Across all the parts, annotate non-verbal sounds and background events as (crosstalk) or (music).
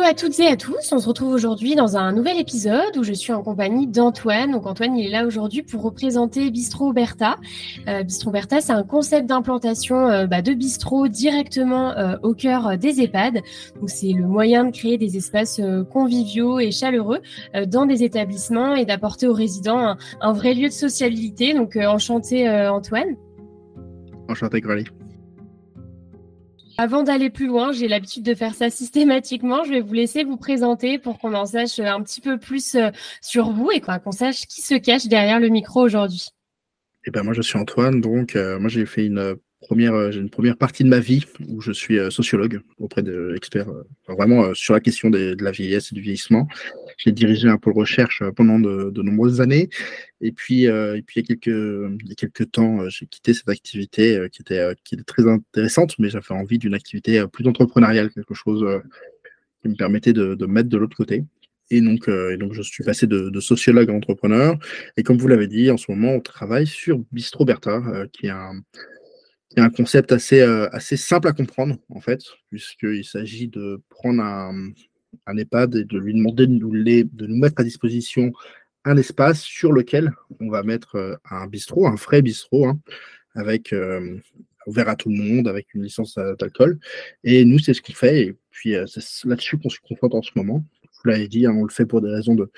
Hello à toutes et à tous, on se retrouve aujourd'hui dans un nouvel épisode où je suis en compagnie d'Antoine. Donc Antoine, il est là aujourd'hui pour représenter Bistro Bertha. Euh, Bistro Bertha, c'est un concept d'implantation euh, bah, de bistrot directement euh, au cœur des EHPAD. Donc c'est le moyen de créer des espaces conviviaux et chaleureux dans des établissements et d'apporter aux résidents un, vrai lieu de sociabilité. Donc enchanté Antoine. Enchanté Coralie. Avant d'aller plus loin, j'ai l'habitude de faire ça systématiquement. Je vais vous laisser vous présenter pour qu'on en sache un petit peu plus euh, sur vous et qu'on sache qui se cache derrière le micro aujourd'hui. Eh ben moi je suis Antoine, donc euh, moi j'ai fait une première, euh, j'ai une première partie de ma vie où je suis sociologue auprès d'experts vraiment sur la question de la vieillesse et du vieillissement. J'ai dirigé un pôle recherche pendant de, nombreuses années et puis, euh, et puis il, y a quelques, il y a quelques temps, j'ai quitté cette activité qui, était, qui était très intéressante, mais j'avais envie d'une activité plus entrepreneuriale, quelque chose qui me permettait de, de mettre de l'autre côté. Et donc, et donc, je suis passé de, de, sociologue à entrepreneur. Et comme vous l'avez dit, en ce moment, on travaille sur Bistro Bertha, qui est un, qui est un concept assez, assez simple à comprendre, en fait, puisqu'il s'agit de prendre un, EHPAD et de lui demander de nous, les, de nous mettre à disposition un espace sur lequel on va mettre euh, un bistrot, un frais bistrot, hein, avec euh, ouvert à tout le monde, avec une licence d'alcool. Et nous, c'est ce qu'il fait. Et puis, euh, c'est là-dessus qu'on se confronte en ce moment. Vous l'avez dit, hein, on le fait pour des raisons de,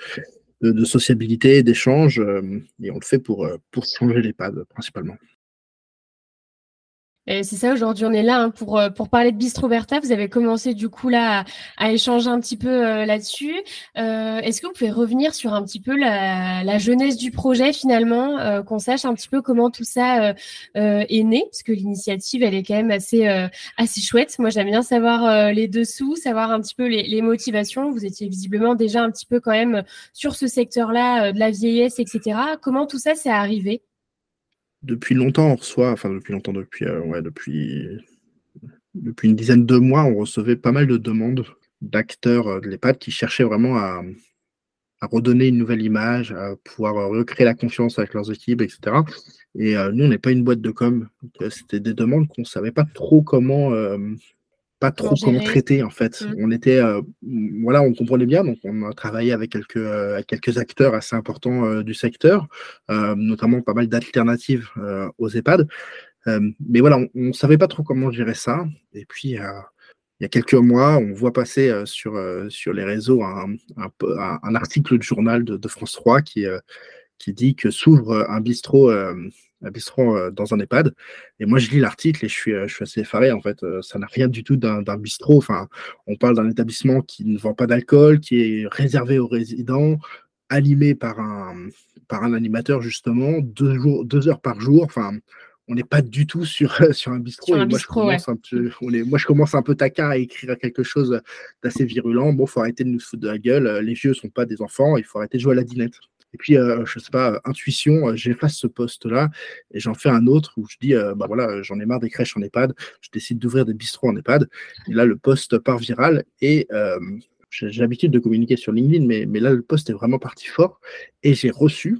sociabilité, d'échange, et on le fait pour, pour changer l'EHPAD principalement. C'est ça, aujourd'hui, on est là hein, pour, euh, pour parler de Bistro Bertha. Vous avez commencé du coup là à, échanger un petit peu euh, là-dessus. Euh, Est-ce que vous pouvez revenir sur un petit peu la, la jeunesse du projet finalement, euh, qu'on sache un petit peu comment tout ça est né, parce que l'initiative, elle est quand même assez, assez chouette. Moi, j'aime bien savoir les dessous, savoir un petit peu les, les, motivations. Vous étiez visiblement déjà un petit peu quand même sur ce secteur-là de la vieillesse, etc. Comment tout ça s'est arrivé? Depuis longtemps, on reçoit, enfin depuis longtemps, depuis, euh, ouais, depuis, depuis une dizaine de mois, on recevait pas mal de demandes d'acteurs euh, de l'EHPAD qui cherchaient vraiment à, redonner une nouvelle image, à pouvoir euh, recréer la confiance avec leurs équipes, etc. Et nous, on n'est pas une boîte de com. C'était des demandes qu'on ne savait pas trop comment pas trop comment traiter en fait. Mmh. On était, euh, voilà, on comprenait bien, donc on a travaillé avec quelques, euh, quelques acteurs assez importants euh, du secteur, notamment pas mal d'alternatives aux EHPAD. mais voilà, on ne savait pas trop comment gérer ça. Et puis, il y a quelques mois, on voit passer sur, sur les réseaux un, un, article du journal de, de France 3 qui, qui dit que s'ouvre un bistrot un bistrot euh, dans un EHPAD. Et moi, je lis l'article et je suis, euh, je suis assez effaré. En fait, euh, ça n'a rien du tout d'un bistrot. Enfin, on parle d'un établissement qui ne vend pas d'alcool, qui est réservé aux résidents, animé par un, par un animateur, justement, deux, jours, deux heures par jour. Enfin, on n'est pas du tout sur, (laughs) sur un bistrot. moi, je commence un peu, on est, moi, je commence un peu taquin à écrire quelque chose d'assez virulent. Bon, il faut arrêter de nous foutre de la gueule. Les vieux ne sont pas des enfants. Il faut arrêter de jouer à la dinette. Et puis, euh, je sais pas, intuition, euh, j'efface ce poste-là et j'en fais un autre où je dis, euh, bah voilà, j'en ai marre des crèches en EHPAD, je décide d'ouvrir des bistrots en EHPAD. Et là, le poste part viral et j'ai l'habitude de communiquer sur LinkedIn, mais, mais là, le poste est vraiment parti fort et j'ai reçu,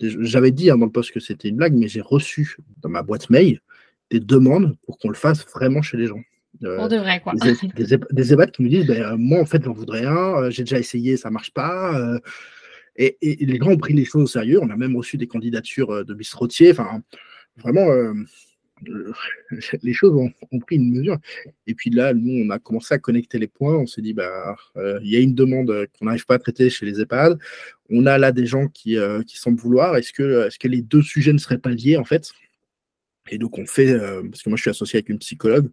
j'avais dit hein, dans le poste que c'était une blague, mais j'ai reçu dans ma boîte mail des demandes pour qu'on le fasse vraiment chez les gens. Euh, devrait, quoi. Des, des, EHPAD qui me disent ben, Moi, en fait, j'en voudrais un, j'ai déjà essayé, ça marche pas. Et, les gens ont pris les choses au sérieux. On a même reçu des candidatures euh, de bistrotiers. Enfin, vraiment, euh, (laughs) les choses ont, pris une mesure. Et puis là, nous, on a commencé à connecter les points. On s'est dit, bah, il y a une demande qu'on n'arrive pas à traiter chez les EHPAD. On a là des gens qui, qui semblent vouloir. Est-ce que, est que les deux sujets ne seraient pas liés, en fait? Et donc, on fait, parce que moi, je suis associé avec une psychologue,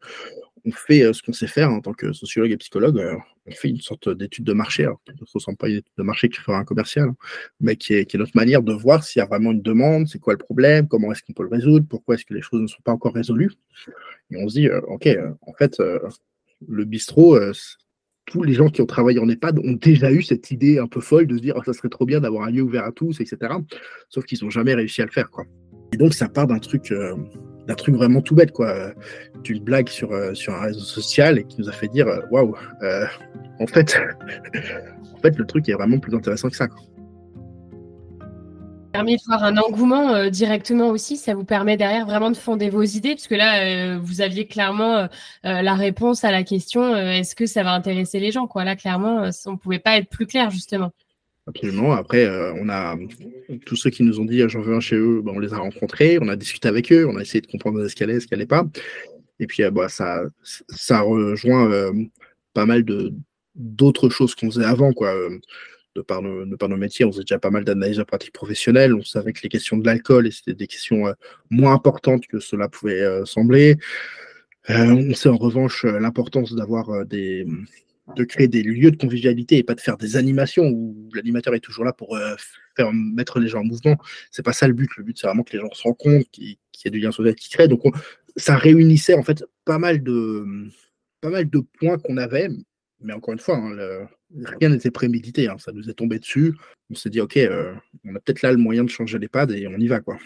on fait ce qu'on sait faire en tant que sociologue et psychologue on fait une sorte d'étude de marché, alors ne ressemble pas à une étude de marché qui ferait un commercial, hein, mais qui est, notre manière de voir s'il y a vraiment une demande, c'est quoi le problème, comment est-ce qu'on peut le résoudre, pourquoi est-ce que les choses ne sont pas encore résolues. Et on se dit, euh, OK, euh, en fait, euh, le bistrot, tous les gens qui ont travaillé en EHPAD ont déjà eu cette idée un peu folle de se dire, oh, ça serait trop bien d'avoir un lieu ouvert à tous, etc. Sauf qu'ils n'ont jamais réussi à le faire. Quoi. Et donc, ça part d'un truc d'un truc vraiment tout bête, quoi. D'une blague sur, euh, sur un réseau social et qui nous a fait dire euh, waouh, euh, en fait, (laughs) en fait, le truc est vraiment plus intéressant que ça. Quoi. Ça permet de voir un engouement directement aussi. Ça vous permet derrière vraiment de fonder vos idées, parce que là, vous aviez clairement la réponse à la question est-ce que ça va intéresser les gens quoi Là, clairement, on ne pouvait pas être plus clair justement. Absolument. Après, euh, on a tous ceux qui nous ont dit j'en veux un chez eux, ben, on les a rencontrés, on a discuté avec eux, on a essayé de comprendre ce qu'elle est, ce qu'elle n'est pas. Et puis, euh, bah, ça, ça rejoint euh, pas mal d'autres choses qu'on faisait avant, quoi. De par, nos, de par nos métiers, on faisait déjà pas mal d'analyses de pratiques professionnelles. On savait que les questions de l'alcool, c'était des questions moins importantes que cela pouvait sembler. on sait en revanche l'importance d'avoir des, de créer des lieux de convivialité et pas de faire des animations où l'animateur est toujours là pour euh, faire mettre les gens en mouvement. C'est pas ça le but. Le but, c'est vraiment que les gens se rencontrent, qu'il y ait du lien social qui crée. Donc, ça réunissait en fait pas mal de, pas mal de points qu'on avait. Mais encore une fois, hein, rien n'était prémédité. Hein. ça nous est tombé dessus. On s'est dit, OK, euh, on a peut-être là le moyen de changer les pads et on y va. quoi.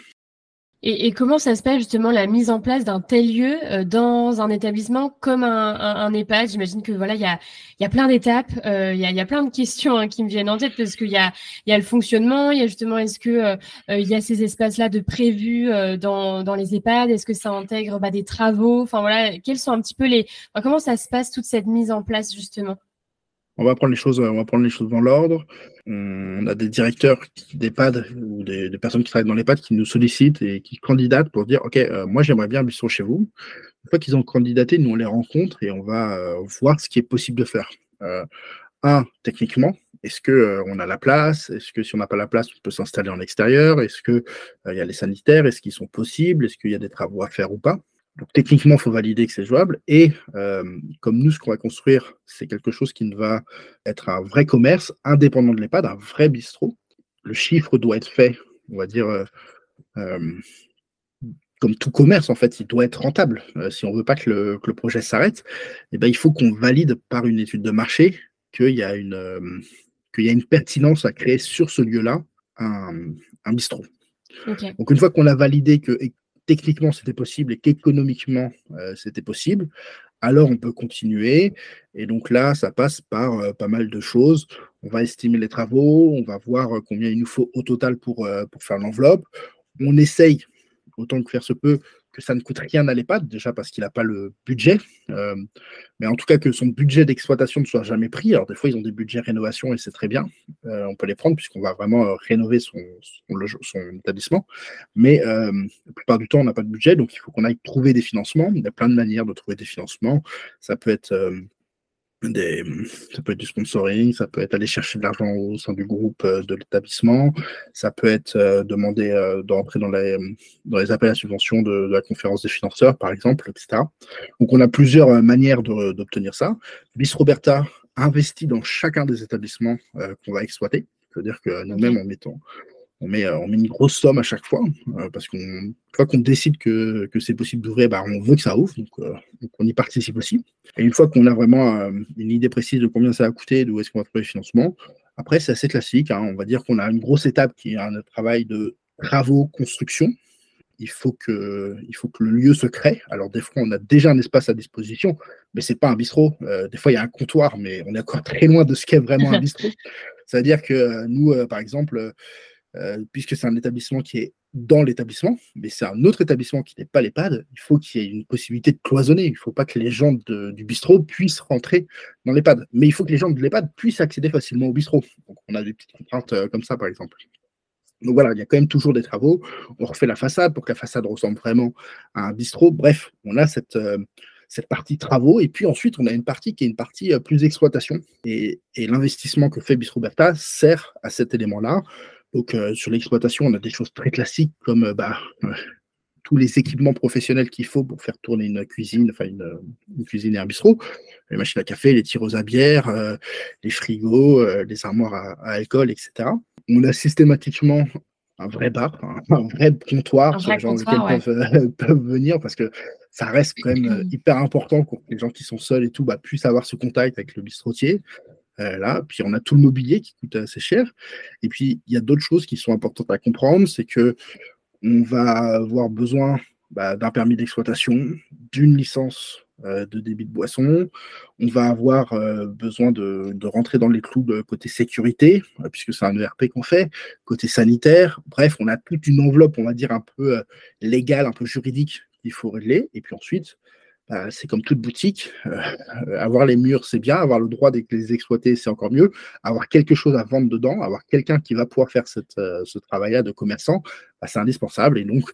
Et, comment ça se passe justement la mise en place d'un tel lieu euh, dans un établissement comme un, un, EHPAD? J'imagine que voilà, il y a, y a plein d'étapes, euh, il y, a, y, a, plein de questions hein, qui me viennent en tête parce qu'il y a, y a le fonctionnement, il y a justement est-ce que euh, il y a ces espaces-là de prévus dans, dans les EHPAD? Est-ce que ça intègre bah, des travaux? Enfin voilà, quels sont un petit peu les, comment ça se passe toute cette mise en place justement? On va prendre les choses, on va prendre les choses dans l'ordre. On a des directeurs d'EHPAD ou des, personnes qui travaillent dans l'EHPAD qui nous sollicitent et qui candidatent pour dire Ok, euh, moi j'aimerais bien un chez vous. Une fois qu'ils ont candidaté, nous on les rencontre et on va euh, voir ce qui est possible de faire. Euh, un, techniquement, est-ce qu'on a la place? Est-ce que si on n'a pas la place, on peut s'installer en extérieur? Est-ce qu'il y a les sanitaires? Est-ce qu'ils sont possibles? Est-ce qu'il y a des travaux à faire ou pas? Donc techniquement, il faut valider que c'est jouable. Et euh, comme nous, ce qu'on va construire, c'est quelque chose qui ne va être un vrai commerce, indépendant de l'EHPAD, un vrai bistrot. Le chiffre doit être fait, on va dire, euh, euh, comme tout commerce, en fait, il doit être rentable. si on ne veut pas que le, projet s'arrête, eh ben, il faut qu'on valide par une étude de marché qu'il y, a une, qu'il y a une pertinence à créer sur ce lieu-là un, bistrot. Donc une fois qu'on a validé que techniquement c'était possible et qu'économiquement euh, c'était possible, alors on peut continuer. Et donc là, ça passe par euh, pas mal de choses. On va estimer les travaux, on va voir euh, combien il nous faut au total pour, pour faire l'enveloppe. On essaye, autant que faire se peut, que ça ne coûte rien à l'EHPAD, déjà parce qu'il n'a pas le budget, euh, mais en tout cas que son budget d'exploitation ne soit jamais pris. Alors des fois, ils ont des budgets rénovation et c'est très bien, euh, on peut les prendre puisqu'on va vraiment euh, rénover son, son, établissement, mais la plupart du temps, on n'a pas de budget, donc il faut qu'on aille trouver des financements. Il y a plein de manières de trouver des financements. Ça peut être ça peut être du sponsoring, ça peut être aller chercher de l'argent au sein du groupe euh, de l'établissement, ça peut être euh, demander euh, d'entrer dans les, dans les appels à subvention de, la conférence des financeurs, par exemple, etc. Donc on a plusieurs manières d'obtenir ça. Bis Roberta investit dans chacun des établissements qu'on va exploiter. C'est-à-dire que nous-mêmes, en mettant on met, euh, on met une grosse somme à chaque fois, euh, parce qu'on fois qu'on décide que, que c'est possible d'ouvrir, bah, on veut que ça ouvre, euh, donc, on y participe aussi. Et une fois qu'on a vraiment une idée précise de combien ça va coûter, d'où est-ce qu'on va trouver le financement, après c'est assez classique, hein. on va dire qu'on a une grosse étape qui est un travail de travaux, construction. Il faut, que, il faut que le lieu se crée. Alors des fois, on a déjà un espace à disposition, mais c'est pas un bistrot. des fois, il y a un comptoir, mais on est encore (laughs) très loin de ce qu'est vraiment un bistrot. (laughs) C'est-à-dire que nous, par exemple, euh, puisque c'est un établissement qui est dans l'établissement, mais c'est un autre établissement qui n'est pas l'EHPAD, il faut qu'il y ait une possibilité de cloisonner. Il ne faut pas que les gens du bistrot puissent rentrer dans l'EHPAD, mais il faut que les gens de l'EHPAD puissent accéder facilement au bistrot. On a des petites contraintes euh, comme ça, par exemple. Donc voilà, il y a quand même toujours des travaux. On refait la façade pour que la façade ressemble vraiment à un bistrot. Bref, on a cette, euh, cette partie travaux. Et puis ensuite, on a une partie qui est une partie plus exploitation. Et, l'investissement que fait Bistro Berta sert à cet élément-là. Donc euh, sur l'exploitation, on a des choses très classiques comme bah, tous les équipements professionnels qu'il faut pour faire tourner une cuisine, enfin une, cuisine et un bistrot, les machines à café, les tireuses à bière, euh, les frigos, euh, les armoires à, alcool, etc. On a systématiquement un vrai bar, un, (laughs) vrai comptoir sur les gens peuvent, (laughs) peuvent, venir parce que ça reste quand même euh, (clears throat) hyper important pour que les gens qui sont seuls et tout bah, puissent avoir ce contact avec le bistrotier. Là, puis on a tout le mobilier qui coûte assez cher. Et puis il y a d'autres choses qui sont importantes à comprendre, c'est que on va avoir besoin bah, d'un permis d'exploitation, d'une licence euh, de débit de boisson. On va avoir euh, besoin de, rentrer dans les clous côté sécurité, euh, puisque c'est un ERP qu'on fait, côté sanitaire. Bref, on a toute une enveloppe, on va dire, un peu légale, un peu juridique qu'il faut régler. Et puis ensuite, bah, c'est comme toute boutique. Euh, avoir les murs, c'est bien. Avoir le droit de les exploiter, c'est encore mieux. Avoir quelque chose à vendre dedans, avoir quelqu'un qui va pouvoir faire euh, ce travail-là de commerçant, bah, c'est indispensable. Et donc,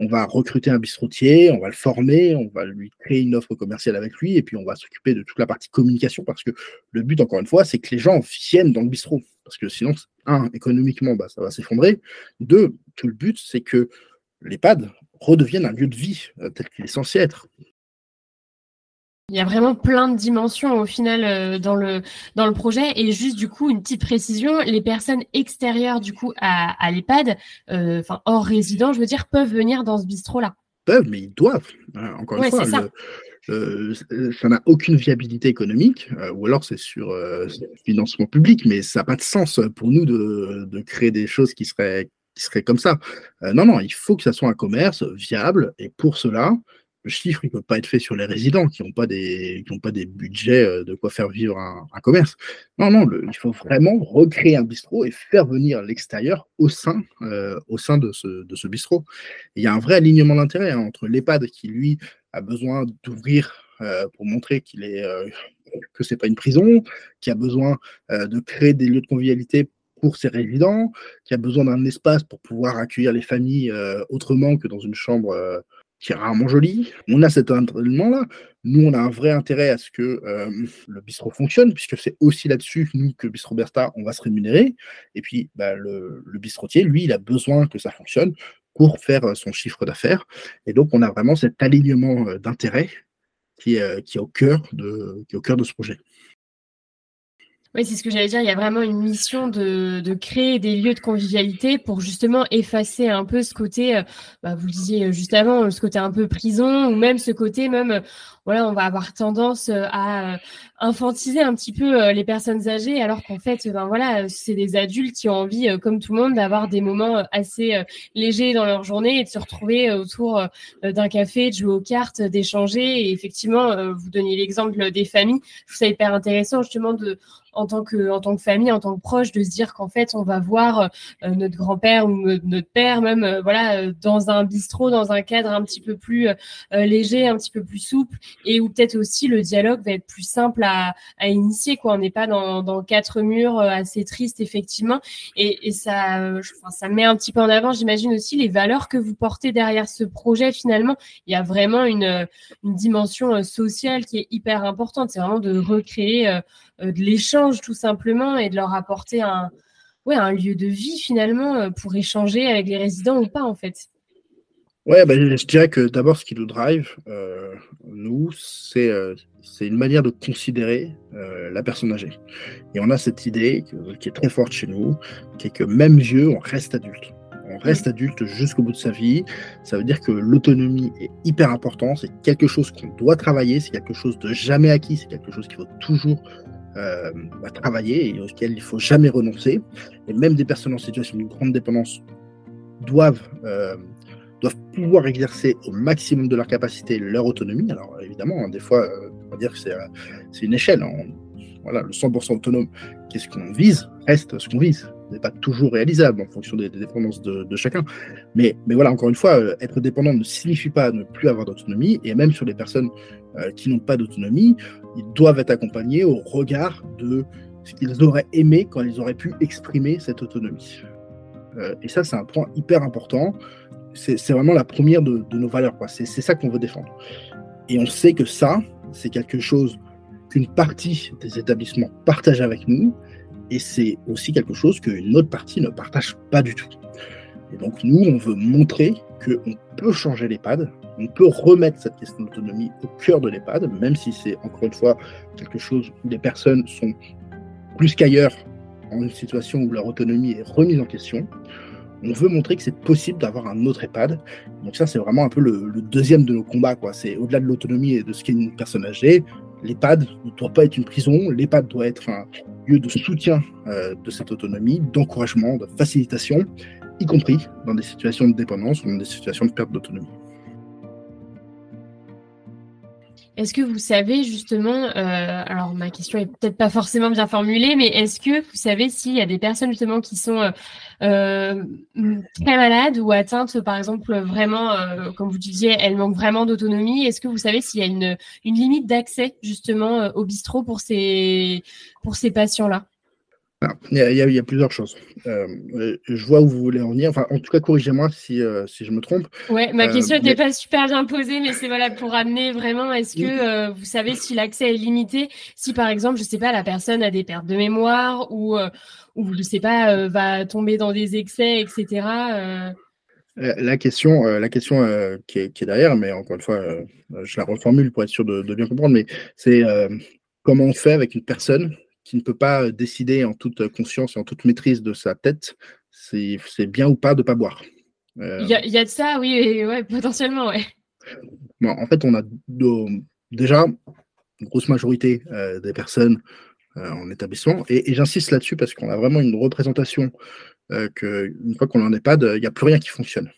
on va recruter un bistrotier, on va le former, on va lui créer une offre commerciale avec lui, et puis on va s'occuper de toute la partie communication, parce que le but, encore une fois, c'est que les gens viennent dans le bistrot. Parce que sinon, un, économiquement, bah, ça va s'effondrer. Deux, tout le but, c'est que l'EHPAD redevienne un lieu de vie euh, tel qu'il est censé être. Il y a vraiment plein de dimensions au final euh, dans le dans le projet. Et juste du coup une petite précision les personnes extérieures du coup à, à l'EHPAD euh, enfin hors résident je veux dire peuvent venir dans ce bistrot là peuvent mais ils doivent. Hein, encore une fois ça. n'a aucune viabilité économique ou alors c'est sur financement public mais ça n'a pas de sens pour nous de, de créer des choses qui seraient qui seraient comme ça. Non non il faut que ça soit un commerce viable. Et pour cela le chiffre, il ne peut pas être fait sur les résidents qui n'ont pas, des, pas des budgets euh, de quoi faire vivre un, commerce. Non, non, il faut vraiment recréer un bistrot et faire venir l'extérieur au sein, euh, au sein de ce, de ce bistrot. il y a un vrai alignement d'intérêt hein, entre l'EHPAD qui, lui, a besoin d'ouvrir euh, pour montrer qu'il est, que ce n'est pas une prison, qui a besoin de créer des lieux de convivialité pour ses résidents, qui a besoin d'un espace pour pouvoir accueillir les familles autrement que dans une chambre qui est rarement joli. On a cet entraînement-là. Nous, on a un vrai intérêt à ce que euh, le bistrot fonctionne, puisque c'est aussi là-dessus, nous, que Bistro Berta, on va se rémunérer. Et puis, bah, le, bistrotier, lui, il a besoin que ça fonctionne pour faire euh, son chiffre d'affaires. Et donc, on a vraiment cet alignement euh, d'intérêt qui est au cœur de ce projet. Oui, c'est ce que j'allais dire. Il y a vraiment une mission de, de, créer des lieux de convivialité pour justement effacer un peu ce côté, euh, bah, vous le disiez juste avant, ce côté un peu prison ou même ce côté même, voilà, on va avoir tendance euh, à euh, infantiser un petit peu euh, les personnes âgées, alors qu'en fait, ben voilà, c'est des adultes qui ont envie, comme tout le monde, d'avoir des moments assez légers dans leur journée et de se retrouver autour d'un café, de jouer aux cartes, d'échanger. Et effectivement, vous donniez l'exemple des familles. Je trouve ça hyper intéressant justement de en tant que en tant que famille, en tant que proche, de se dire qu'en fait on va voir notre grand-père ou notre père même, voilà, dans un bistrot, dans un cadre un petit peu plus léger, un petit peu plus souple, et où peut-être aussi le dialogue va être plus simple à, à initier. Quoi. On n'est pas dans, dans, quatre murs euh, assez tristes, effectivement. Et, et ça, euh, ça met un petit peu en avant, j'imagine aussi, les valeurs que vous portez derrière ce projet. Finalement, il y a vraiment une, une dimension euh, sociale qui est hyper importante. C'est vraiment de recréer de l'échange, tout simplement, et de leur apporter un, ouais, un lieu de vie, finalement, pour échanger avec les résidents ou pas, en fait. Ouais, bah, je dirais que d'abord, ce qui nous drive, euh, nous, euh, c'est une manière de considérer euh, la personne âgée. Et on a cette idée qui est très forte chez nous, qui est que même vieux, on reste adulte. On reste adulte jusqu'au bout de sa vie. Ça veut dire que l'autonomie est hyper importante. C'est quelque chose qu'on doit travailler. C'est quelque chose de jamais acquis. C'est quelque chose qu'il faut toujours bah, travailler et auquel il faut jamais renoncer. Et même des personnes en situation de grande dépendance doivent doivent pouvoir exercer au maximum de leur capacité leur autonomie. Alors évidemment, hein, des fois, euh, on va dire que c'est euh, une échelle. Hein. voilà, le 100% autonome, qu'est-ce qu'on vise reste ce qu'on vise. Ce n'est pas toujours réalisable en fonction des, dépendances de, chacun. Mais, mais voilà, encore une fois, euh, être dépendant ne signifie pas ne plus avoir d'autonomie. Et même sur les personnes qui n'ont pas d'autonomie, ils doivent être accompagnés au regard de ce qu'ils auraient aimé quand ils auraient pu exprimer cette autonomie. et ça, c'est un point hyper important. C'est vraiment la première de, nos valeurs. C'est ça qu'on veut défendre. Et on sait que ça, c'est quelque chose qu'une partie des établissements partagent avec nous, et c'est aussi quelque chose qu'une autre partie ne partage pas du tout. Et donc nous, on veut montrer qu'on peut changer l'EHPAD, on peut remettre cette question d'autonomie au cœur de l'EHPAD, même si c'est encore une fois quelque chose où les personnes sont plus qu'ailleurs en une situation où leur autonomie est remise en question. On veut montrer que c'est possible d'avoir un autre EHPAD. Donc ça, c'est vraiment un peu le, deuxième de nos combats. C'est au-delà de l'autonomie et de ce qu'est une personne âgée, l'EHPAD ne doit pas être une prison, l'EHPAD doit être un lieu de soutien euh, de cette autonomie, d'encouragement, de facilitation, y compris dans des situations de dépendance ou dans des situations de perte d'autonomie. Est-ce que vous savez justement, euh, alors ma question est peut-être pas forcément bien formulée, mais est-ce que vous savez s'il y a des personnes justement qui sont euh, euh, très malades ou atteintes, par exemple, vraiment, comme vous disiez, elles manquent vraiment d'autonomie? Est-ce que vous savez s'il y a une, une limite d'accès justement au bistrot pour ces, pour ces patients-là? Il y, a, plusieurs choses. Euh, je vois où vous voulez en venir. Enfin, en tout cas, corrigez-moi si, euh, si je me trompe. Ouais, ma euh, question n'était pas super bien posée, mais c'est voilà pour amener vraiment. Est-ce que vous savez si l'accès est limité? Si par exemple, je sais pas, la personne a des pertes de mémoire ou ou je sais pas, va tomber dans des excès, etc. La question, la question qui est, qui, est, derrière, mais encore une fois, je la reformule pour être sûr de, de bien comprendre, mais c'est comment on fait avec une personne qui ne peut pas décider en toute conscience et en toute maîtrise de sa tête, c'est bien ou pas de ne pas boire. Euh, il y, a de ça, oui, ouais, potentiellement, ouais. en fait, on a déjà une grosse majorité euh, des personnes euh, en établissement, et, j'insiste là-dessus parce qu'on a vraiment une représentation qu'une fois qu'on en est pas, il n'y a plus rien qui fonctionne.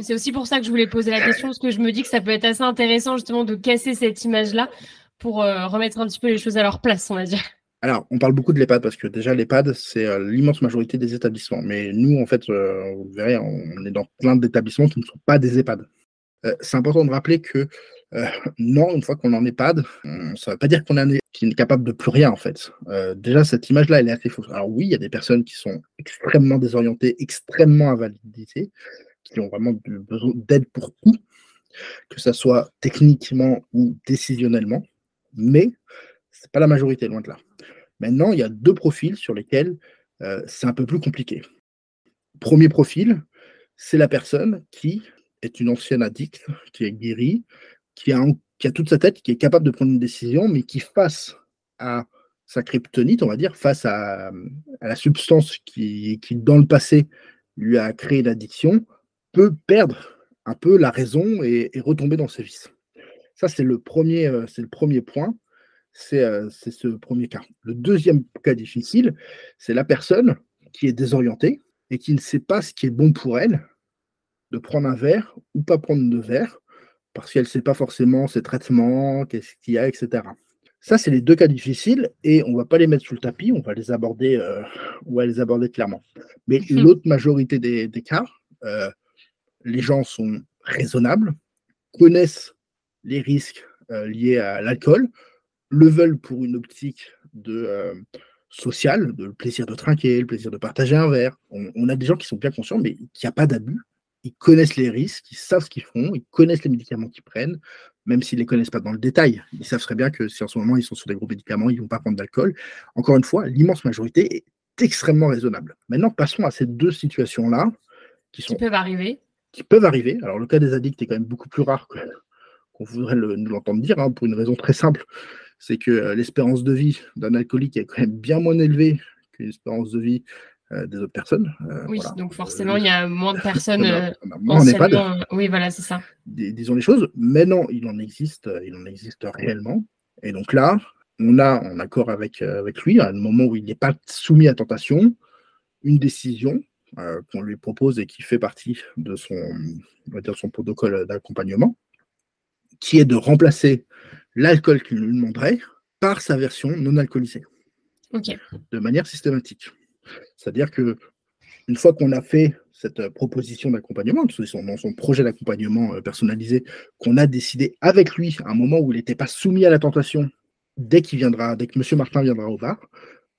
C'est aussi pour ça que je voulais poser la question, parce que je me dis que ça peut être assez intéressant justement de casser cette image-là pour remettre un petit peu les choses à leur place, on va dire. Alors, on parle beaucoup de l'EHPAD parce que déjà, l'EHPAD, c'est euh, l'immense majorité des établissements. Mais nous, en fait, euh, vous verrez, on est dans plein d'établissements qui ne sont pas des EHPAD. Euh, c'est important de rappeler que non, une fois qu'on est en EHPAD, ça ne veut pas dire qu'on est, est, capable de plus rien, en fait. déjà, cette image-là, elle est assez fausse. Alors oui, il y a des personnes qui sont extrêmement désorientées, extrêmement invalidées, qui ont vraiment besoin d'aide pour tout, que ce soit techniquement ou décisionnellement. Mais ce n'est pas la majorité, loin de là. Maintenant, il y a deux profils sur lesquels euh, c'est un peu plus compliqué. Premier profil, c'est la personne qui est une ancienne addict, qui est guérie, qui a, toute sa tête, qui est capable de prendre une décision, mais qui, face à sa kryptonite, on va dire, face à, la substance qui, dans le passé, lui a créé l'addiction, peut perdre un peu la raison et, retomber dans ses vices. Ça, c'est le, premier, euh, c'est le premier point. Euh, c'est ce premier cas. Le deuxième cas difficile, c'est la personne qui est désorientée et qui ne sait pas ce qui est bon pour elle, de prendre un verre ou pas prendre de verre, parce qu'elle ne sait pas forcément ses traitements, qu'est-ce qu'il y a, etc. Ça, c'est les deux cas difficiles et on ne va pas les mettre sous le tapis, on va les aborder, euh, on va les aborder clairement. Mais l'autre majorité des, cas, euh, les gens sont raisonnables, connaissent les risques liés à l'alcool, le veulent pour une optique de euh, sociale, de le plaisir de trinquer, le plaisir de partager un verre. On, a des gens qui sont bien conscients, mais qu'il n'y a pas d'abus. Ils connaissent les risques, ils savent ce qu'ils font, ils connaissent les médicaments qu'ils prennent, même s'ils ne les connaissent pas dans le détail. Ils savent très bien que si en ce moment ils sont sur des gros médicaments, ils ne vont pas prendre d'alcool. Encore une fois, l'immense majorité est extrêmement raisonnable. Maintenant, passons à ces deux situations-là qui, sont, qui peuvent arriver. Qui peuvent arriver. Alors, le cas des addicts est quand même beaucoup plus rare qu'on voudrait nous l'entendre dire, hein, pour une raison très simple c'est que euh, l'espérance de vie d'un alcoolique est quand même bien moins élevée que l'espérance de vie euh, des autres personnes. Euh, oui, donc forcément, il y a moins de (laughs) personnes. oui, voilà, c'est ça. disons les choses. Mais non, il en existe, il en existe réellement. Et donc là, on a, en accord avec, avec lui, à un moment où il n'est pas soumis à tentation, une décision qu'on lui propose et qui fait partie de son, on va dire, son protocole d'accompagnement, qui est de remplacer l'alcool qu'il lui demanderait par sa version non alcoolisée. De manière systématique. C'est-à-dire que une fois qu'on a fait cette proposition d'accompagnement, dans son projet d'accompagnement euh, personnalisé, qu'on a décidé avec lui à un moment où il n'était pas soumis à la tentation, dès qu'il viendra, dès que M. Martin viendra au bar,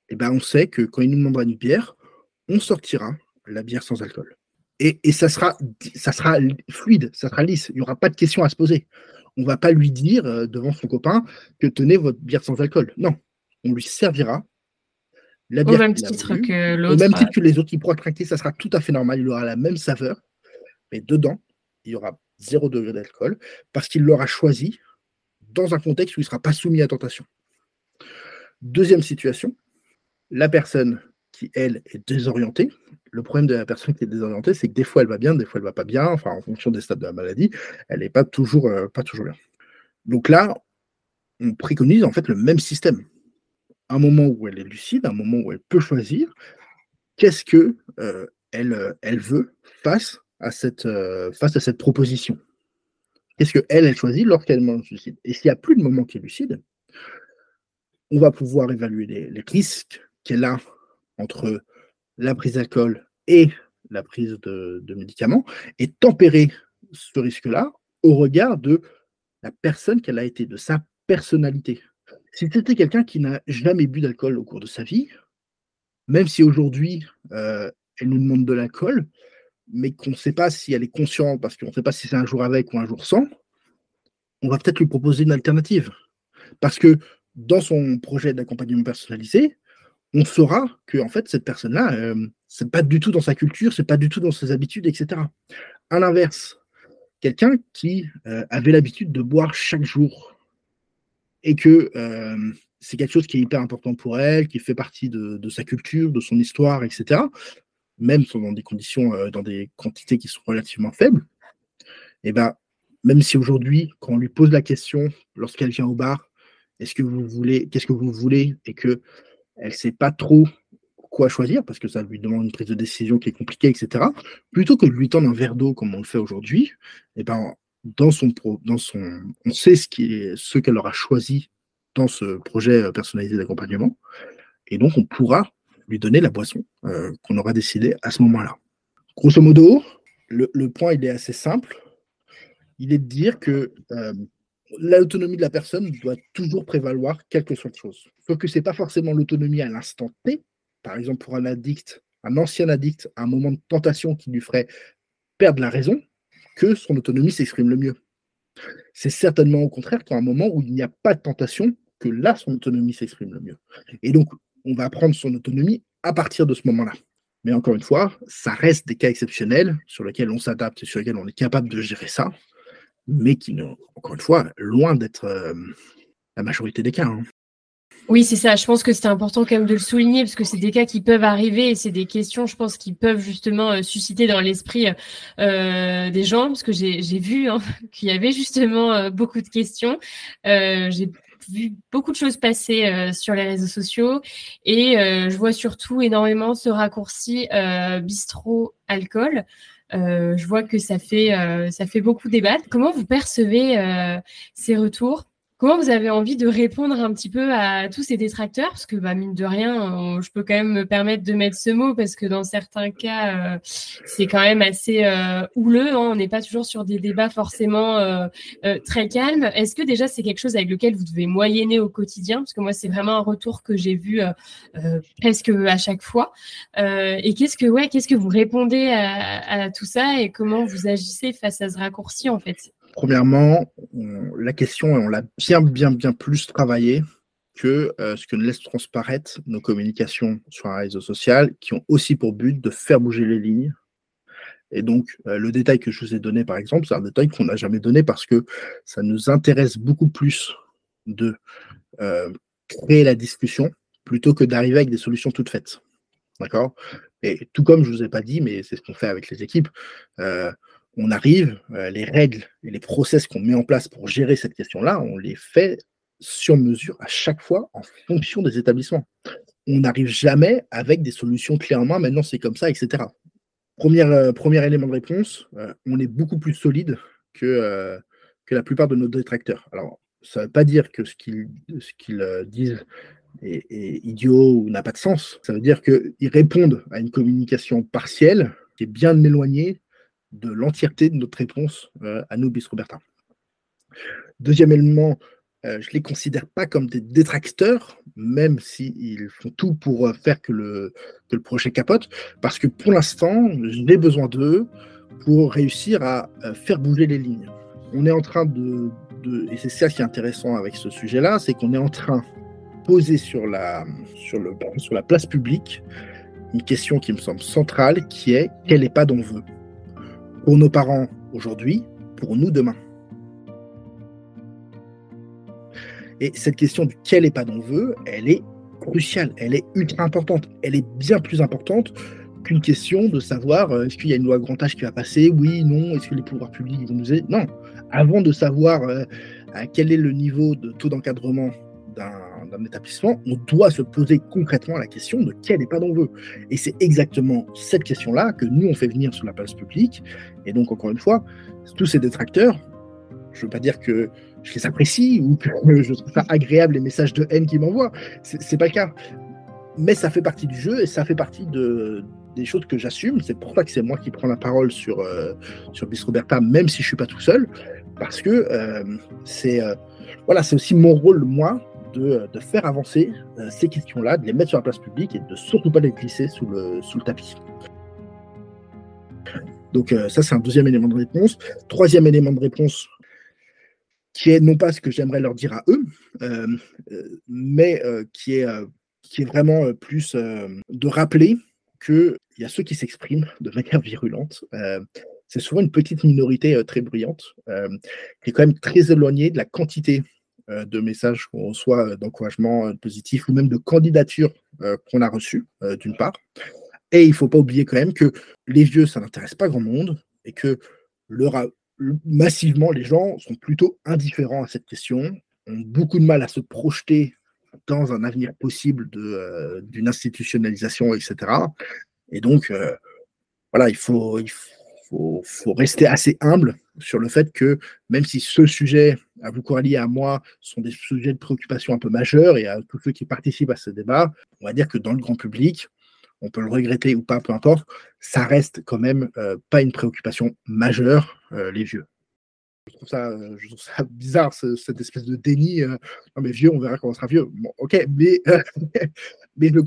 eh ben on sait que quand il nous demandera une bière, on sortira la bière sans alcool. Et, ça, sera, ça sera fluide, ça sera lisse. Il n'y aura pas de questions à se poser. On ne va pas lui dire euh, devant son copain que tenez votre bière sans alcool. Non, on lui servira la bière. Au même titre que l'autre. Au même titre que les autres, il pourra trinquer, ça sera tout à fait normal. Il aura la même saveur. Mais dedans, il y aura zéro degré d'alcool parce qu'il l'aura choisi dans un contexte où il ne sera pas soumis à tentation. Deuxième situation, la personne elle, est désorientée. Le problème de la personne qui est désorientée, c'est que des fois, elle va bien, des fois, elle ne va pas bien, enfin, en fonction des stades de la maladie, elle n'est pas toujours, euh, pas toujours bien. Donc là, on préconise en fait le même système. Un moment où elle est lucide, un moment où elle peut choisir, qu'est-ce que euh, elle, euh, elle veut face à cette, proposition? Qu'est-ce qu'elle, elle choisit lorsqu'elle est lucide? Et s'il n'y a plus de moment qui est lucide, on va pouvoir évaluer les risques qu'elle a entre la prise d'alcool et la prise de, médicaments et tempérer ce risque-là au regard de la personne qu'elle a été, de sa personnalité. Si c'était quelqu'un qui n'a jamais bu d'alcool au cours de sa vie, même si aujourd'hui euh, elle nous demande de l'alcool, mais qu'on ne sait pas si elle est consciente, parce qu'on ne sait pas si c'est un jour avec ou un jour sans, on va peut-être lui proposer une alternative. Parce que dans son projet d'accompagnement personnalisé, on saura que en fait cette personne-là, euh, c'est pas du tout dans sa culture, c'est pas du tout dans ses habitudes, etc. À l'inverse, quelqu'un qui euh, avait l'habitude de boire chaque jour et que euh, c'est quelque chose qui est hyper important pour elle, qui fait partie de, sa culture, de son histoire, etc. Même dans des conditions, dans des quantités qui sont relativement faibles. Et eh ben, même si aujourd'hui, quand on lui pose la question, lorsqu'elle vient au bar, est-ce que vous voulez, qu'est-ce que vous voulez, et que elle ne sait pas trop quoi choisir parce que ça lui demande une prise de décision qui est compliquée, etc. Plutôt que de lui tendre un verre d'eau comme on le fait aujourd'hui, eh ben, dans son, dans son, on sait ce qu'elle aura choisi dans ce projet euh, personnalisé d'accompagnement, et donc on pourra lui donner la boisson euh, qu'on aura décidé à ce moment-là. Grosso modo, le, point il est assez simple. Il est de dire que euh, l'autonomie de la personne doit toujours prévaloir quelque soit de chose. Sauf que ce n'est pas forcément l'autonomie à l'instant T. Par exemple, pour un addict, un ancien addict, un moment de tentation qui lui ferait perdre la raison, que son autonomie s'exprime le mieux. C'est certainement au contraire qu'à un moment où il n'y a pas de tentation, que là, son autonomie s'exprime le mieux. Et donc, on va prendre son autonomie à partir de ce moment-là. Mais encore une fois, ça reste des cas exceptionnels sur lesquels on s'adapte et sur lesquels on est capable de gérer ça mais qui, encore une fois, loin d'être euh, la majorité des cas. Hein. Oui, c'est ça. Je pense que c'est important quand même de le souligner parce que c'est des cas qui peuvent arriver et c'est des questions, je pense, qui peuvent justement euh, susciter dans l'esprit euh, des gens parce que j'ai vu hein, (laughs) qu'il y avait justement beaucoup de questions. j'ai vu beaucoup de choses passer sur les réseaux sociaux et je vois surtout énormément ce raccourci bistrot alcool. Euh, je vois que ça fait, euh, ça fait beaucoup débattre. Comment vous percevez euh, ces retours? Comment vous avez envie de répondre un petit peu à tous ces détracteurs? Parce que, bah, mine de rien, je peux quand même me permettre de mettre ce mot parce que dans certains cas, euh, c'est quand même assez euh, houleux. Hein. on n'est pas toujours sur des débats forcément euh, très calmes. Est-ce que déjà c'est quelque chose avec lequel vous devez moyenner au quotidien? Parce que moi, c'est vraiment un retour que j'ai vu presque à chaque fois. et qu'est-ce que, ouais, qu'est-ce que vous répondez à, à tout ça et comment vous agissez face à ce raccourci en fait? Premièrement, la question, on l'a bien, bien, bien plus travaillé que euh, ce que ne laisse transparaître nos communications sur un réseau social, qui ont aussi pour but de faire bouger les lignes. Et donc, euh, le détail que je vous ai donné, par exemple, c'est un détail qu'on n'a jamais donné parce que ça nous intéresse beaucoup plus de euh, créer la discussion plutôt que d'arriver avec des solutions toutes faites. D'accord? Et tout comme je ne vous ai pas dit, mais c'est ce qu'on fait avec les équipes, on arrive, euh, les règles et les process qu'on met en place pour gérer cette question-là, on les fait sur mesure à chaque fois en fonction des établissements. On n'arrive jamais avec des solutions clairement, maintenant c'est comme ça, etc. Premier, euh, premier élément de réponse, euh, on est beaucoup plus solide que, que la plupart de nos détracteurs. Alors, ça ne veut pas dire que ce qu'ils disent est, est, idiot ou n'a pas de sens. Ça veut dire qu'ils répondent à une communication partielle qui est bien éloignée de l'entièreté de notre réponse euh, à nous, bis Roberta. Deuxième élément, je ne les considère pas comme des détracteurs, même s'ils font tout pour faire que le, que le projet capote, parce que pour l'instant, j'ai besoin d'eux pour réussir à faire bouger les lignes. On est en train de, et c'est ça qui est intéressant avec ce sujet-là, c'est qu'on est en train de poser sur la, sur, le, sur la place publique une question qui me semble centrale, qui est quel EHPAD on veut Pour nos parents aujourd'hui, pour nous demain. Et cette question du quel EHPAD on veut, elle est cruciale, elle est ultra importante. Elle est bien plus importante qu'une question de savoir euh, est-ce qu'il y a une loi grand âge qui va passer, oui, non, est-ce que les pouvoirs publics vont nous aider? Non, avant de savoir euh, quel est le niveau de taux d'encadrement d'un établissement, on doit se poser concrètement la question de quel EHPAD on veut. Et c'est exactement cette question-là que nous, on fait venir sur la place publique. Et donc, encore une fois, tous ces détracteurs, je ne veux pas dire que je les apprécie ou que (laughs) je trouve ça agréable les messages de haine qu'ils m'envoient. C'est pas le cas. Mais ça fait partie du jeu et ça fait partie de, des choses que j'assume. C'est pour ça que c'est moi qui prends la parole sur, euh, sur Bis Roberta, même si je suis pas tout seul, parce que euh, c'est euh, voilà, c'est aussi mon rôle, moi, de, faire avancer ces questions-là, de les mettre sur la place publique et de surtout pas les glisser sous le, sous le tapis. Donc ça, c'est un deuxième élément de réponse. Troisième élément de réponse, qui est non pas ce que j'aimerais leur dire à eux, mais qui, est, qui est vraiment plus de rappeler qu'il y a ceux qui s'expriment de manière virulente. Euh, c'est souvent une petite minorité euh, très bruyante, euh, qui est quand même très éloignée de la quantité de messages qu'on reçoit d'encouragement positif ou même de candidatures qu'on a reçues, d'une part. Et il ne faut pas oublier quand même que les vieux, ça n'intéresse pas grand monde et que massivement, les gens sont plutôt indifférents à cette question, ont beaucoup de mal à se projeter dans un avenir possible euh, d'une institutionnalisation, etc. Et donc, euh, voilà, il faut, il faut, faut, rester assez humble sur le fait que même si ce sujet, à vous Coralie et à moi, sont des sujets de préoccupation un peu majeurs et à tous ceux qui participent à ce débat, on va dire que dans le grand public, on peut le regretter ou pas, peu importe, ça reste quand même euh, pas une préoccupation majeure, les vieux. Je trouve ça, euh, (laughs) bizarre, cette espèce de déni. Euh, non, mais vieux, on verra quand on sera vieux. Bon, ok, mais, (laughs) mais, le,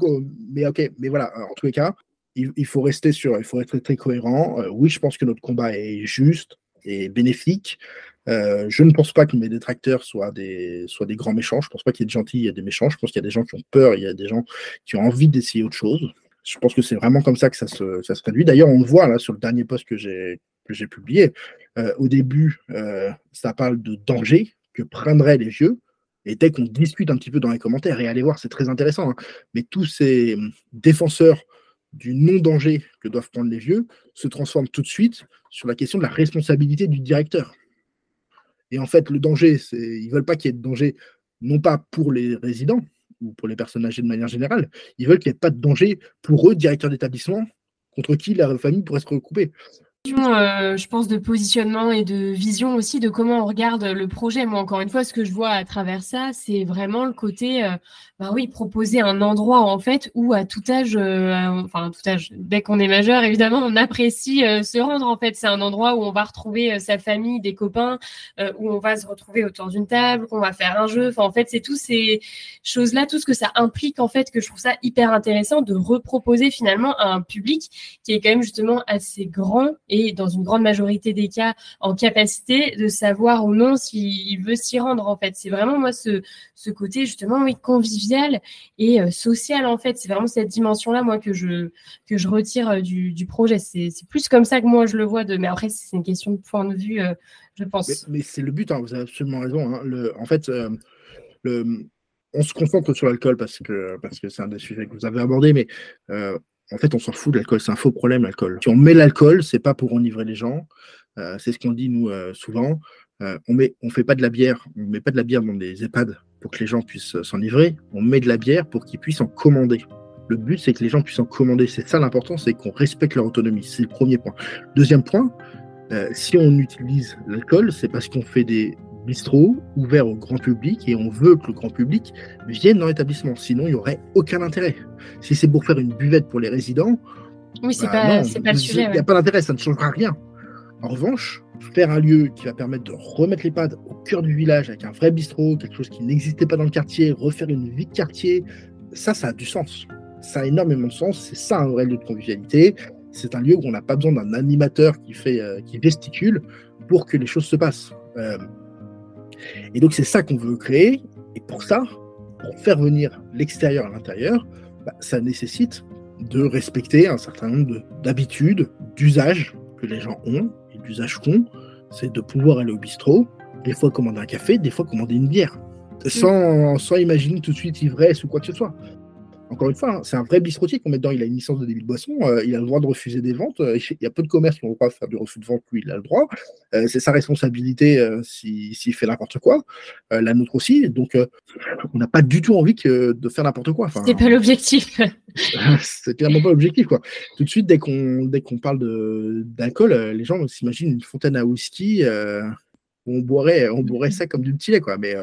mais, ok, mais voilà, en tous les cas, il, faut rester sur, il faut être très cohérent. Euh, oui, je pense que notre combat est juste et bénéfique. Je ne pense pas que mes détracteurs soient des, grands méchants. Je ne pense pas qu'il y ait des gentils et des méchants. Je pense qu'il y a des gens qui ont peur, il y a des gens qui ont envie d'essayer autre chose. Je pense que c'est vraiment comme ça que ça se, traduit. D'ailleurs, on le voit là sur le dernier post que j'ai que j'ai publié. Euh, au début, euh, ça parle de danger que prendraient les vieux. Et dès qu'on discute un petit peu dans les commentaires, et allez voir, c'est très intéressant, hein, mais tous ces hum, défenseurs du non-danger que doivent prendre les vieux se transforment tout de suite sur la question de la responsabilité du directeur. Et en fait, le danger, c'est ils veulent pas qu'il y ait de danger, non pas pour les résidents ou pour les personnes âgées de manière générale, ils veulent qu'il n'y ait pas de danger pour eux, directeurs d'établissement, contre qui la famille pourrait se recouper. Euh, je pense, de positionnement et de vision aussi de comment on regarde le projet. Moi, encore une fois, ce que je vois à travers ça, c'est vraiment le côté, euh, bah oui, proposer un endroit en fait où à tout âge, euh, enfin à tout âge, dès qu'on est majeur, évidemment, on apprécie se rendre. En fait, c'est un endroit où on va retrouver sa famille, des copains, où on va se retrouver autour d'une table, qu'on va faire un jeu. Enfin, en fait, c'est toutes ces choses-là, tout ce que ça implique en fait, que je trouve ça hyper intéressant de reproposer finalement à un public qui est quand même justement assez grand dans une grande majorité des cas en capacité de savoir ou non s'il veut s'y rendre en fait. C'est vraiment moi ce, côté justement oui, convivial et euh, social en fait. C'est vraiment cette dimension-là moi que je, que je retire euh, du, projet. C'est plus comme ça que moi je le vois. Mais après c'est une question de point de vue, euh, je pense. Mais, c'est le but, hein, vous avez absolument raison. Hein. En fait, on se concentre sur l'alcool parce que parce que c'est un des sujets que vous avez abordé, mais en fait, on s'en fout de l'alcool. C'est un faux problème, l'alcool. Si on met l'alcool, c'est pas pour enivrer les gens. Euh, c'est ce qu'on dit, nous, euh, souvent. Euh, on met, on fait pas de la bière. On met pas de la bière dans des EHPAD pour que les gens puissent s'enivrer. On met de la bière pour qu'ils puissent en commander. Le but, c'est que les gens puissent en commander. C'est ça l'important, c'est qu'on respecte leur autonomie. C'est le premier point. Deuxième point, si on utilise l'alcool, c'est parce qu'on fait des, bistrot ouvert au grand public et on veut que le grand public vienne dans l'établissement. Sinon, il n'y aurait aucun intérêt. Si c'est pour faire une buvette pour les résidents, oui, c'est bah pas, pas, le sujet. Il n'y a pas d'intérêt, ça ne changera rien. En revanche, faire un lieu qui va permettre de remettre l'EHPAD au cœur du village avec un vrai bistrot, quelque chose qui n'existait pas dans le quartier, refaire une vie de quartier, ça, ça a du sens. Ça a énormément de sens. C'est ça un vrai lieu de convivialité. C'est un lieu où on n'a pas besoin d'un animateur qui fait, euh, qui gesticule pour que les choses se passent. Euh, et donc c'est ça qu'on veut créer. Et pour ça, pour faire venir l'extérieur à l'intérieur, bah, ça nécessite de respecter un certain nombre d'habitudes, d'usages que les gens ont et d'usages qu'ont. C'est de pouvoir aller au bistrot, des fois commander un café, des fois commander une bière, sans, sans imaginer tout de suite ivresse ou quoi que ce soit. Encore une fois, hein, c'est un vrai bistrotier qu'on met dedans. Il a une licence de débit de boisson, euh, il a le droit de refuser des ventes. Euh, il y a peu de commerces qui ont le droit de faire du refus de vente, lui, il a le droit. Euh, c'est sa responsabilité s'il fait n'importe quoi. la nôtre aussi. Donc, on n'a pas du tout envie de faire n'importe quoi. Enfin, c'est pas l'objectif. (laughs) c'est clairement pas l'objectif. Quoi. Tout de suite, dès qu'on dès qu'on parle d'alcool, les gens s'imaginent une fontaine à whisky on boirait, on boirait ça comme du petit lait, quoi. Mais,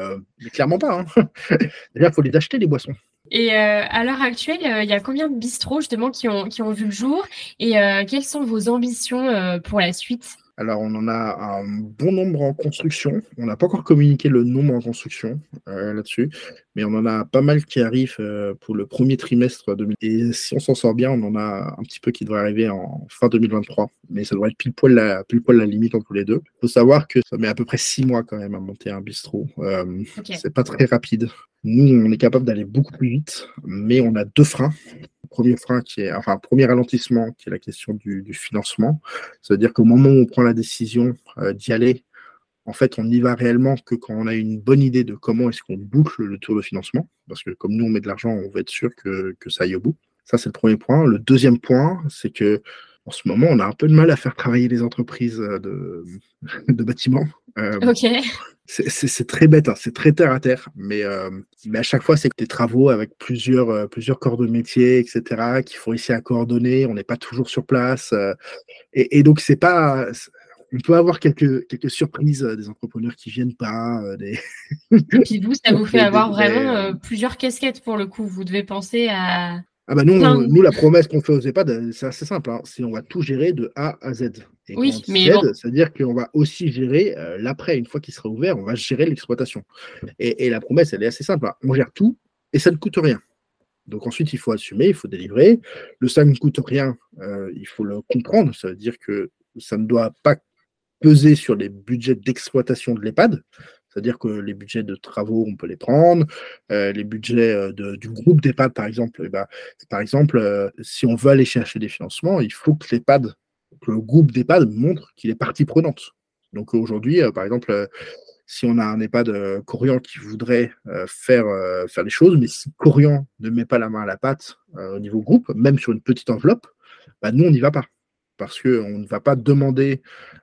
clairement pas. Hein. (laughs) Déjà, il faut les acheter, les boissons. Et euh, à l'heure actuelle, euh, il y a combien de bistrots justement qui ont, qui ont vu le jour? Et euh, quelles sont vos ambitions pour la suite? Alors, on en a un bon nombre en construction. On n'a pas encore communiqué le nombre en construction là-dessus, mais on en a pas mal qui arrivent pour le premier trimestre 2000. Et si on s'en sort bien, on en a un petit peu qui devrait arriver en fin 2023. Mais ça devrait être pile poil la, pile poil la limite entre les deux. Il faut savoir que ça met à peu près six mois quand même à monter un bistrot. C'est pas très rapide. Nous, on est capable d'aller beaucoup plus vite, mais on a deux freins. Premier frein qui est, enfin, premier ralentissement qui est la question du, financement. C'est-à-dire qu'au moment où on prend la décision euh, d'y aller, en fait, on n'y va réellement que quand on a une bonne idée de comment est-ce qu'on boucle le tour de financement. Parce que comme nous, on met de l'argent, on veut être sûr que, que ça aille au bout. Ça, c'est le premier point. Le deuxième point, c'est que en ce moment, on a un peu de mal à faire travailler les entreprises de, (laughs) de bâtiments. Euh, ok. C'est très bête, hein, c'est très terre à terre, mais, euh, mais à chaque fois, c'est des travaux avec plusieurs, euh, plusieurs corps de métier, etc., qu'il faut essayer à coordonner. On n'est pas toujours sur place. et, et, donc, c'est pas. On peut avoir quelques, quelques surprises des entrepreneurs qui viennent pas. Des... et puis vous, ça (laughs) vous fait avoir vraiment plusieurs casquettes pour le coup. Vous devez penser à, ah bah nous, nous la promesse qu'on fait aux EHPAD, c'est assez simple. Hein. C'est on va tout gérer de A à Z. Et oui, mais c'est-à-dire qu'on va aussi gérer euh, l'après. Une fois qu'il sera ouvert, on va gérer l'exploitation. Et, la promesse, elle est assez simple. Hein. On gère tout et ça ne coûte rien. Donc ensuite, il faut assumer, il faut délivrer. Le ça ne coûte rien, euh, il faut le comprendre. Ça veut dire que ça ne doit pas peser sur les budgets d'exploitation de l'EHPAD. C'est-à-dire que les budgets de travaux, on peut les prendre. Euh, les budgets euh, du groupe d'EHPAD, par exemple, eh ben, par exemple, euh, si on veut aller chercher des financements, il faut que l'EHPAD, que le groupe d'EHPAD montre qu'il est partie prenante. Donc aujourd'hui, par exemple, si on a un EHPAD Corian qui voudrait faire, faire les choses, mais si Corian ne met pas la main à la pâte au niveau groupe, même sur une petite enveloppe, bah, nous, on n'y va pas. Parce qu'on ne va pas demander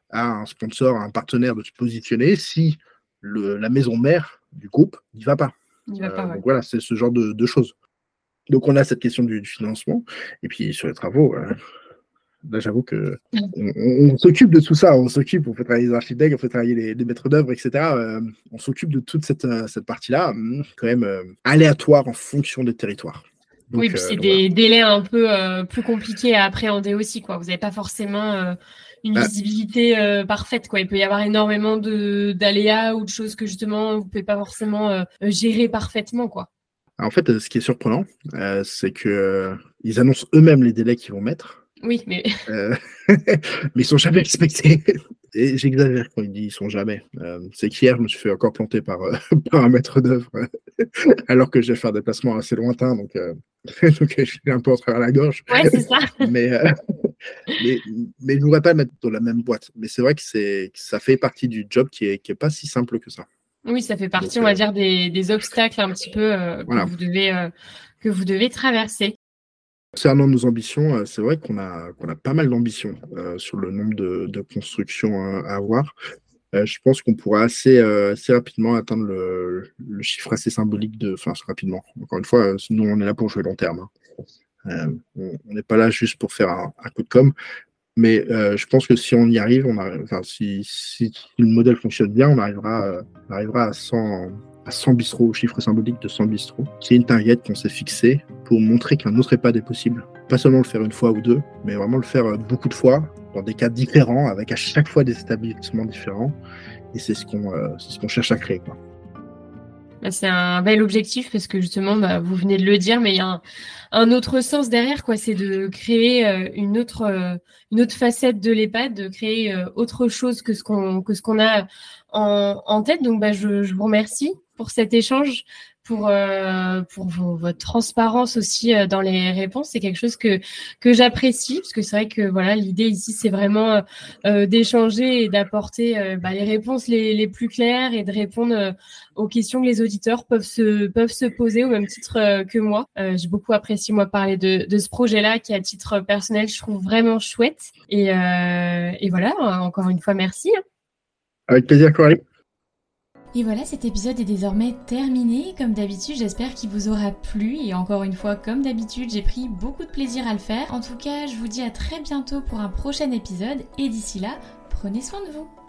à un sponsor, à un partenaire de se positionner si la maison mère du groupe n'y va pas. Euh, donc voilà, c'est ce genre de, choses. Donc on a cette question du, financement. Et puis sur les travaux, euh, là j'avoue que on, s'occupe de tout ça. On s'occupe, on fait travailler les architectes, on fait travailler les, maîtres d'œuvre, etc. Euh, on s'occupe de toute cette, cette partie-là, hum, quand même aléatoire en fonction des territoires. oui, puis c'est des délais un peu plus compliqués à appréhender aussi. Quoi. Vous n'avez pas forcément une bah. visibilité euh, parfaite. Quoi. Il peut y avoir énormément d'aléas ou de choses que justement vous ne pouvez pas forcément euh, gérer parfaitement. Quoi. En fait, ce qui est surprenant, euh, c'est qu'ils annoncent eux-mêmes les délais qu'ils vont mettre. Oui, mais. (laughs) (laughs) mais ils sont jamais respectés. (laughs) Et j'exagère quand ils disent ils sont jamais. c'est qu'hier, je me suis fait encore planter par, par un maître d'œuvre, alors que j'ai fait un déplacement assez lointain, donc, donc je suis un peu en travers la gorge. Ouais, c'est ça. mais, mais, mais je ne voudrais pas le mettre dans la même boîte. Mais c'est vrai que, ça fait partie du job qui n'est qui est pas si simple que ça. Oui, ça fait partie, on va euh, dire, des, des, obstacles un petit peu euh, que, vous devez, euh, que vous devez traverser. Concernant nos ambitions, c'est vrai qu'on a, pas mal d'ambitions sur le nombre de, de constructions à avoir. je pense qu'on pourra assez, assez rapidement atteindre le, le, chiffre assez symbolique de. Enfin, rapidement. Encore une fois, nous, on est là pour jouer long terme. Hein. Euh, on n'est pas là juste pour faire un, coup de com'. Mais euh, je pense que si on y arrive, si, le modèle fonctionne bien, on arrivera, euh, à 100, à 100 bistrots, au chiffre symbolique de 100 bistrots. C'est une target qu'on s'est fixée pour montrer qu'un autre EHPAD est possible. pas seulement le faire une fois ou deux, mais vraiment le faire beaucoup de fois, dans des cas différents, avec à chaque fois des établissements différents. Et c'est ce qu'on ce cherche à créer. Quoi. Bah, c'est un bel objectif parce que justement, bah, vous venez de le dire, mais il y a un, autre sens derrière, quoi. C'est de créer euh, une autre, euh, une autre facette de l'EHPAD, de créer euh, autre chose que ce qu'on que a en, tête. Donc, bah, je vous remercie pour cet échange pour, euh, pour votre transparence aussi euh, dans les réponses. C'est quelque chose que, que j'apprécie, parce que c'est vrai que voilà, l'idée ici, c'est vraiment euh, d'échanger et d'apporter bah, les réponses les, les, plus claires et de répondre aux questions que les auditeurs peuvent se, peuvent se poser au même titre que moi. J'ai beaucoup apprécié, moi, parler de, de ce projet-là qui, à titre personnel, je trouve vraiment chouette. Et, et voilà, encore une fois, merci. Avec plaisir, Coralie. Et voilà, cet épisode est désormais terminé. Comme d'habitude, j'espère qu'il vous aura plu. Et encore une fois, comme d'habitude, j'ai pris beaucoup de plaisir à le faire. En tout cas, je vous dis à très bientôt pour un prochain épisode. Et d'ici là, prenez soin de vous.